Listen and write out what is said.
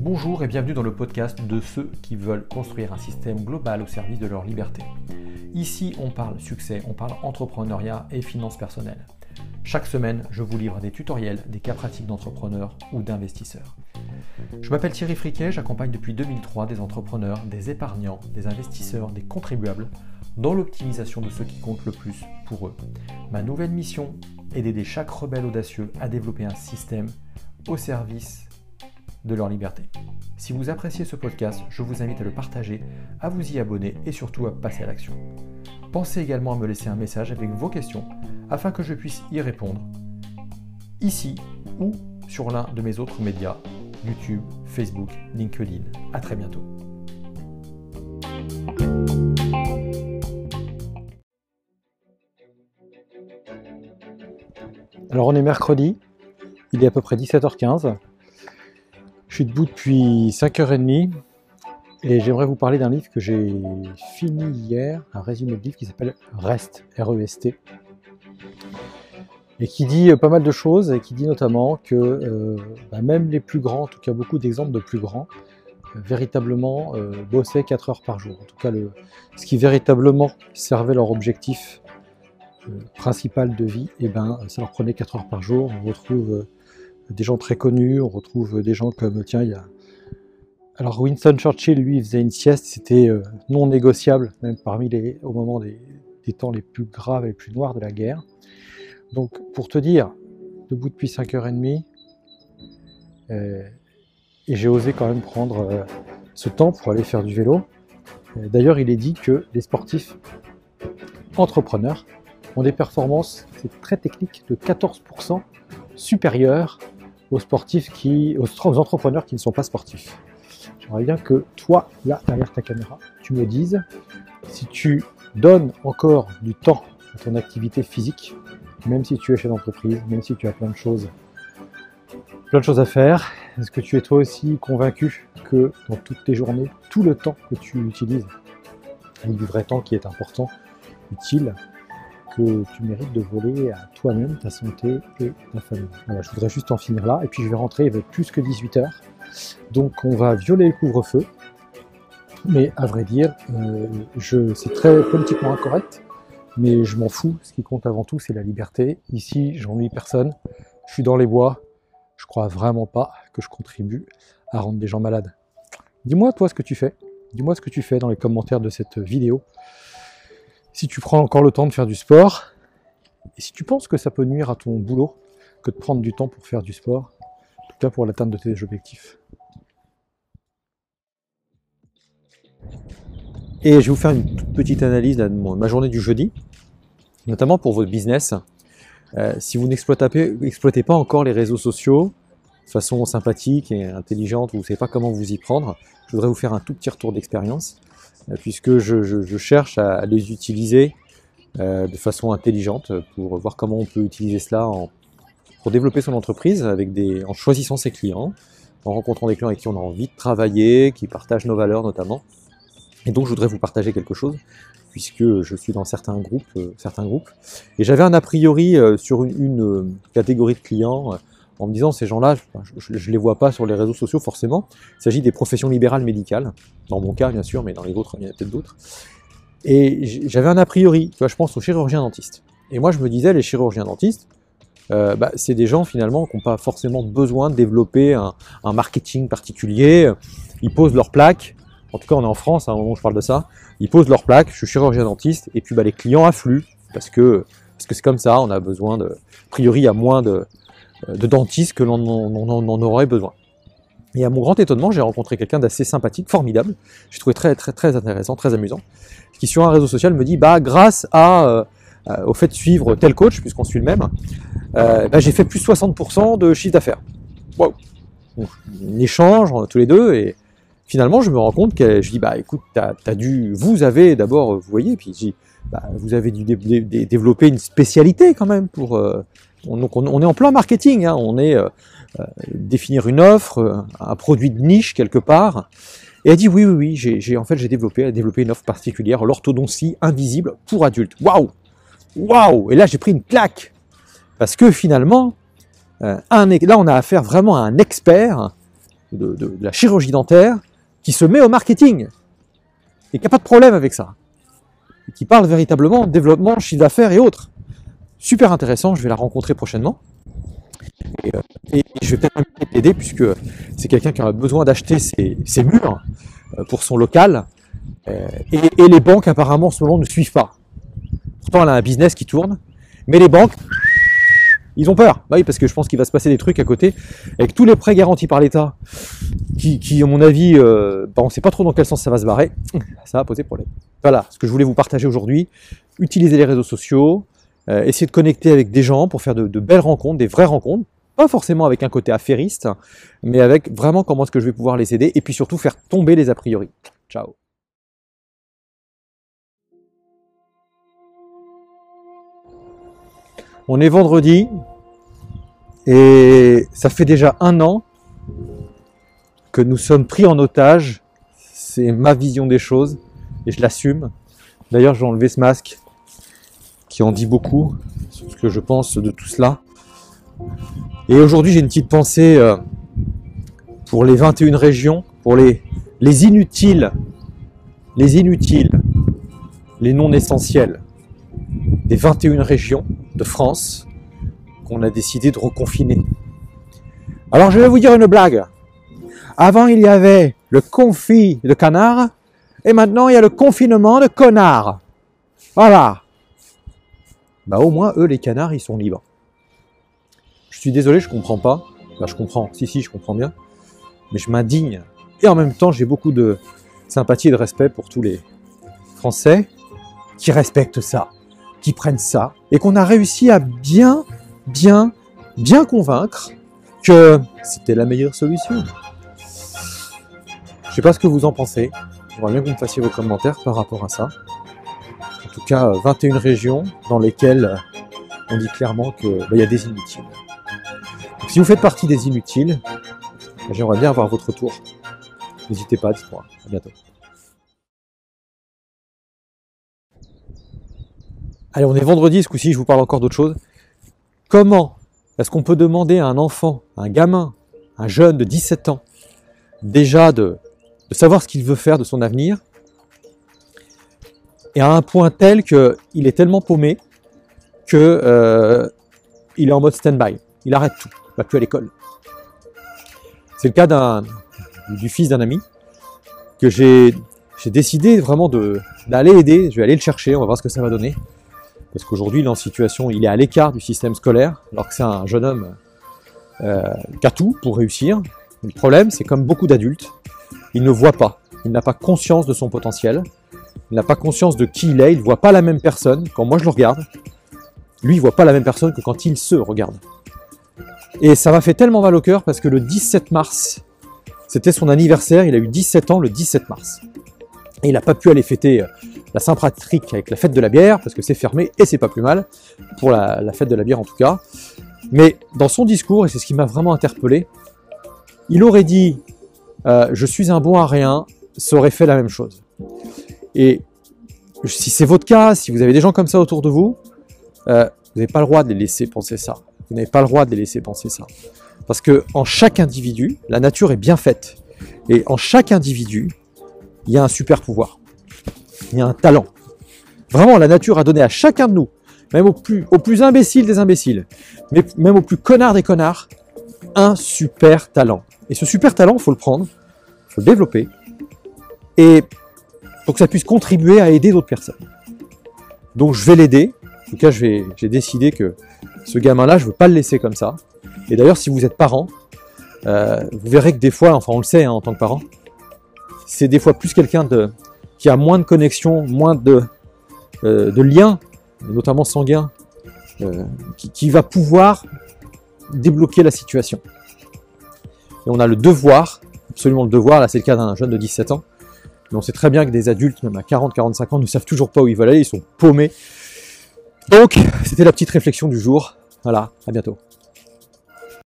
Bonjour et bienvenue dans le podcast de ceux qui veulent construire un système global au service de leur liberté. Ici, on parle succès, on parle entrepreneuriat et finances personnelles. Chaque semaine, je vous livre des tutoriels, des cas pratiques d'entrepreneurs ou d'investisseurs. Je m'appelle Thierry Friquet, j'accompagne depuis 2003 des entrepreneurs, des épargnants, des investisseurs, des contribuables dans l'optimisation de ce qui compte le plus pour eux. Ma nouvelle mission est d'aider chaque rebelle audacieux à développer un système au service de leur liberté. Si vous appréciez ce podcast, je vous invite à le partager, à vous y abonner et surtout à passer à l'action. Pensez également à me laisser un message avec vos questions afin que je puisse y répondre ici ou sur l'un de mes autres médias, YouTube, Facebook, LinkedIn. A très bientôt. Alors on est mercredi, il est à peu près 17h15. Je suis debout depuis 5h30 et j'aimerais vous parler d'un livre que j'ai fini hier, un résumé de livre qui s'appelle Rest, R-E-S-T, et qui dit pas mal de choses et qui dit notamment que euh, bah, même les plus grands, en tout cas beaucoup d'exemples de plus grands, euh, véritablement euh, bossaient 4 heures par jour. En tout cas, le, ce qui véritablement servait leur objectif principal de vie, et eh ben, ça leur prenait 4 heures par jour. On retrouve des gens très connus, on retrouve des gens comme, tiens, il y a... Alors Winston Churchill, lui, faisait une sieste, c'était non négociable, même parmi les, au moment des, temps les plus graves et les plus noirs de la guerre. Donc, pour te dire, debout depuis 5h30, euh, et j'ai osé quand même prendre euh, ce temps pour aller faire du vélo. Euh, d'ailleurs, il est dit que les sportifs entrepreneurs ont des performances, très technique, de 14% supérieures aux sportifs qui, aux entrepreneurs qui ne sont pas sportifs. J'aimerais bien que toi, là, derrière ta caméra, tu me dises si tu donnes encore du temps à ton activité physique même si tu es chef d'entreprise, même si tu as plein de choses, à faire, est-ce que tu es toi aussi convaincu que dans toutes tes journées, tout le temps que tu utilises est du vrai temps qui est important, utile, que tu mérites de voler à toi-même, ta santé et ta famille. Voilà, je voudrais juste en finir là, et puis je vais rentrer, il va être plus que 18 heures. Donc on va violer le couvre-feu, mais à vrai dire, euh, c'est très politiquement incorrect, mais je m'en fous. Ce qui compte avant tout, c'est la liberté. Ici, j'ennuie personne. Je suis dans les bois. Je crois vraiment pas que je contribue à rendre des gens malades. Dis-moi, toi, ce que tu fais. Dis-moi ce que tu fais dans les commentaires de cette vidéo. Si tu prends encore le temps de faire du sport, et si tu penses que ça peut nuire à ton boulot, que de prendre du temps pour faire du sport, en tout cas pour l'atteinte de tes objectifs. Et je vais vous faire une toute petite analyse de ma journée du jeudi notamment pour votre business. Euh, si vous n'exploitez pas encore les réseaux sociaux de façon sympathique et intelligente, vous ne savez pas comment vous y prendre, je voudrais vous faire un tout petit retour d'expérience, puisque je, cherche à les utiliser euh, de façon intelligente pour voir comment on peut utiliser cela pour développer son entreprise avec des, en choisissant ses clients, en rencontrant des clients avec qui on a envie de travailler, qui partagent nos valeurs notamment. Et donc je voudrais vous partager quelque chose puisque je suis dans certains groupes, euh, certains groupes. Et j'avais un a priori euh, sur une, euh, catégorie de clients en me disant ces gens-là, je ne les vois pas sur les réseaux sociaux forcément. Il s'agit des professions libérales médicales, dans mon cas bien sûr, mais dans les autres, il y en a peut-être d'autres. Et j'avais un a priori, tu vois, je pense aux chirurgiens dentistes. Et moi je me disais, les chirurgiens dentistes, bah, c'est des gens finalement qui n'ont pas forcément besoin de développer un, marketing particulier. Ils posent leur plaque, en tout cas on est en France, à un moment où je parle de ça, ils posent leur plaque, je suis chirurgien dentiste, et puis bah, les clients affluent, parce que parce que c'est comme ça, on a besoin de, a priori, il y a moins de, de dentistes que l'on en aurait besoin. Et à mon grand étonnement, j'ai rencontré quelqu'un d'assez sympathique, formidable, j'ai trouvé très très très intéressant, très amusant, qui sur un réseau social me dit, bah grâce à euh, euh, au fait de suivre tel coach, puisqu'on suit le même, euh, bah, j'ai fait plus 60% de chiffre d'affaires. Wow. On échange tous les deux et finalement, je me rends compte que je dis, bah écoute, as, dû, vous avez d'abord, vous voyez, puis je dis, bah, vous avez dû développer une spécialité quand même pour. Euh, on, est en plein marketing, hein, on est euh, euh, définir une offre, un produit de niche quelque part. Et elle dit oui, oui, oui, j'ai en fait j'ai développé, une offre particulière, l'orthodontie invisible pour adultes. Waouh, waouh Et là j'ai pris une claque parce que finalement, euh, là on a affaire vraiment à un expert de, de la chirurgie dentaire qui se met au marketing et qui n'a pas de problème avec ça. Et qui parle véritablement de développement, chiffre d'affaires et autres. Super intéressant, je vais la rencontrer prochainement. Et, euh, je vais peut-être l'aider puisque c'est quelqu'un qui aura besoin d'acheter ses, murs euh, pour son local. Euh, et, les banques apparemment en ce moment ne suivent pas. Pourtant elle a un business qui tourne, mais les banques, ils ont peur. Bah oui, parce que je pense qu'il va se passer des trucs à côté, avec tous les prêts garantis par l'État, qui, à mon avis, bah, on ne sait pas trop dans quel sens ça va se barrer, ça va poser problème. Voilà ce que je voulais vous partager aujourd'hui. Utilisez les réseaux sociaux, euh, essayez de connecter avec des gens pour faire de, de, belles rencontres, des vraies rencontres, pas forcément avec un côté affairiste, mais avec vraiment comment est-ce que je vais pouvoir les aider, et puis surtout faire tomber les a priori. Ciao On est vendredi et ça fait déjà un an que nous sommes pris en otage. C'est ma vision des choses et je l'assume. D'ailleurs, j'ai enlevé ce masque qui en dit beaucoup ce que je pense de tout cela. Et aujourd'hui, j'ai une petite pensée euh, pour les 21 régions, pour les, les inutiles, les inutiles, les non essentiels des 21 régions de France qu'on a décidé de reconfiner. Alors je vais vous dire une blague. Avant il y avait le confit de canard et maintenant il y a le confinement de connard. Voilà. Bah au moins eux les canards ils sont libres. Je suis désolé, je comprends pas. Bah je comprends. Si si, je comprends bien. Mais je m'indigne. Et en même temps, j'ai beaucoup de sympathie et de respect pour tous les Français qui respectent ça qui prennent ça et qu'on a réussi à bien, bien, bien convaincre que c'était la meilleure solution. Je sais pas ce que vous en pensez. J'aimerais bien que vous me fassiez vos commentaires par rapport à ça. En tout cas, 21 régions dans lesquelles on dit clairement qu'il bah, y a des inutiles. Si vous faites partie des inutiles, bah, j'aimerais bien avoir votre tour. N'hésitez pas, dites-moi. À bientôt. Allez, on est vendredi, ce coup-ci, je vous parle encore d'autre chose. Comment est-ce qu'on peut demander à un enfant, un gamin, un jeune de 17 ans, déjà de savoir ce qu'il veut faire de son avenir, et à un point tel qu'il est tellement paumé que euh, est en mode stand-by. Il arrête tout, il va plus à l'école. C'est le cas du fils d'un ami que j'ai décidé vraiment d'aller aider. Je vais aller le chercher, on va voir ce que ça va donner parce qu'aujourd'hui il est en situation, il est à l'écart du système scolaire, alors que c'est un jeune homme euh, qui a tout pour réussir. Le problème, c'est comme beaucoup d'adultes, il ne voit pas, il n'a pas conscience de son potentiel, il n'a pas conscience de qui il est, il ne voit pas la même personne. Quand moi je le regarde, lui il voit pas la même personne que quand il se regarde. Et ça m'a fait tellement mal au cœur parce que le 17 mars, c'était son anniversaire, il a eu 17 ans le 17 mars. Et il n'a pas pu aller fêter euh, la Saint-Patrick avec la fête de la bière, parce que c'est fermé et c'est pas plus mal, pour la, fête de la bière en tout cas. Mais dans son discours, et c'est ce qui m'a vraiment interpellé, il aurait dit euh, Je suis un bon à rien, ça aurait fait la même chose. Et si c'est votre cas, si vous avez des gens comme ça autour de vous, euh, vous n'avez pas le droit de les laisser penser ça. Vous n'avez pas le droit de les laisser penser ça. Parce que en chaque individu, la nature est bien faite. Et en chaque individu, il y a un super pouvoir il y a un talent. Vraiment, la nature a donné à chacun de nous, même au plus, au plus imbécile des imbéciles, mais même au plus connard des connards, un super talent. Et ce super talent, il faut le prendre, il faut le développer, et pour que ça puisse contribuer à aider d'autres personnes. Donc je vais l'aider. En tout cas, j'ai décidé que ce gamin-là, je ne veux pas le laisser comme ça. Et d'ailleurs, si vous êtes parent, euh, vous verrez que des fois, enfin on le sait hein, en tant que parent, c'est des fois plus quelqu'un de, qui a moins de connexions, moins de, euh, liens, notamment sanguins, euh, qui, qui, va pouvoir débloquer la situation. Et on a le devoir, absolument le devoir, là c'est le cas d'un jeune de 17 ans, mais on sait très bien que des adultes, même à 40-45 ans, ne savent toujours pas où ils veulent aller, ils sont paumés. Donc, c'était la petite réflexion du jour. Voilà, à bientôt.